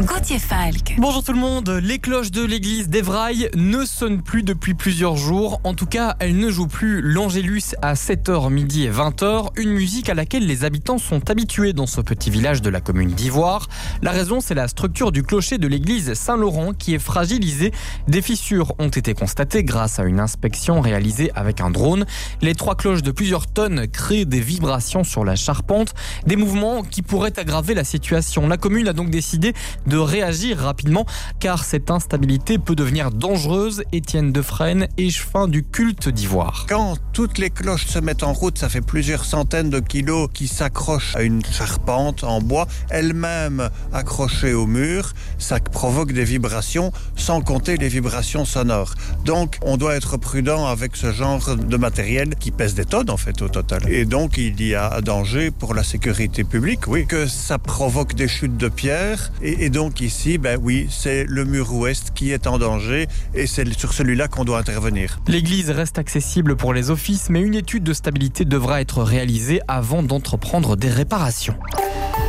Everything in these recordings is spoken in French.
Gauthier Falk. Bonjour tout le monde, les cloches de l'église d'Evrail ne sonnent plus depuis plusieurs jours. En tout cas, elles ne jouent plus l'Angélus à 7h midi et 20h, une musique à laquelle les habitants sont habitués dans ce petit village de la commune d'Ivoire. La raison, c'est la structure du clocher de l'église Saint-Laurent qui est fragilisée. Des fissures ont été constatées grâce à une inspection réalisée avec un drone. Les trois cloches de plusieurs tonnes créent des vibrations sur la charpente, des mouvements qui pourraient aggraver la situation. La commune a donc décidé de réagir rapidement car cette instabilité peut devenir dangereuse. Étienne Defresne, échevin du culte d'Ivoire. Quand toutes les cloches se mettent en route, ça fait plusieurs centaines de kilos qui s'accrochent à une charpente en bois, elle-même accrochée au mur. Ça provoque des vibrations, sans compter les vibrations sonores. Donc, on doit être prudent avec ce genre de matériel qui pèse des tonnes en fait au total. Et donc, il y a danger pour la sécurité publique, oui, que ça provoque des chutes de pierre. Et, donc ici, ben oui, c'est le mur ouest qui est en danger et c'est sur celui-là qu'on doit intervenir. L'église reste accessible pour les offices, mais une étude de stabilité devra être réalisée avant d'entreprendre des réparations.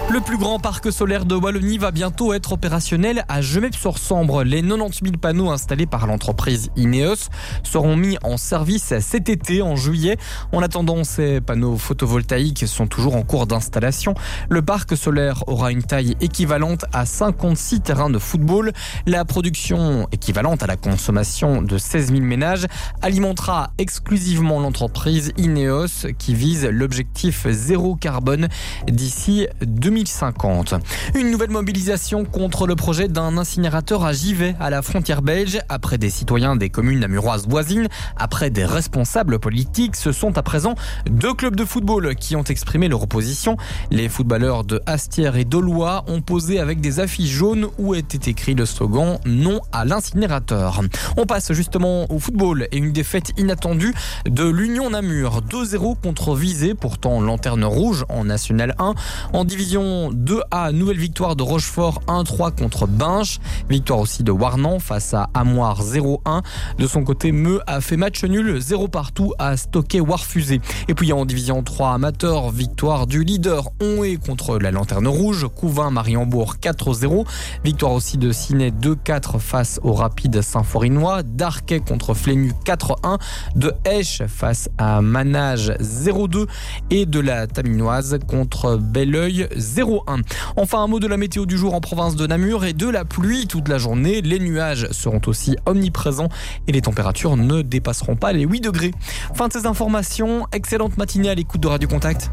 Le plus grand parc solaire de Wallonie va bientôt être opérationnel à Gemep-sur-Sambre. Les 90 000 panneaux installés par l'entreprise Ineos seront mis en service cet été, en juillet. En attendant, ces panneaux photovoltaïques sont toujours en cours d'installation. Le parc solaire aura une taille équivalente à 56 terrains de football. La production équivalente à la consommation de 16 000 ménages alimentera exclusivement l'entreprise Ineos qui vise l'objectif zéro carbone d'ici 2020. 2050. Une nouvelle mobilisation contre le projet d'un incinérateur à Givet à la frontière belge. Après des citoyens des communes namuroises voisines, après des responsables politiques, ce sont à présent deux clubs de football qui ont exprimé leur opposition. Les footballeurs de Astière et d'Aulois ont posé avec des affiches jaunes où était écrit le slogan non à l'incinérateur. On passe justement au football et une défaite inattendue de l'Union Namur. 2-0 contre Visé, pourtant lanterne rouge en National 1. En division 2A, nouvelle victoire de Rochefort 1-3 contre Binche. Victoire aussi de Warnan face à Amoir 0-1. De son côté, Meux a fait match nul 0 partout à Stocké Warfusé. Et puis en division 3 amateur, victoire du leader Oné contre la Lanterne Rouge. Couvin Mariembourg 4-0. Victoire aussi de Ciné 2-4 face au Rapide Saint-Forinois. Darquet contre Flému 4-1. De Esch face à Manage 0-2. Et de la Taminoise contre Belleuil 0,1. Enfin, un mot de la météo du jour en province de Namur et de la pluie toute la journée. Les nuages seront aussi omniprésents et les températures ne dépasseront pas les 8 degrés. Fin de ces informations. Excellente matinée à l'écoute de Radio Contact.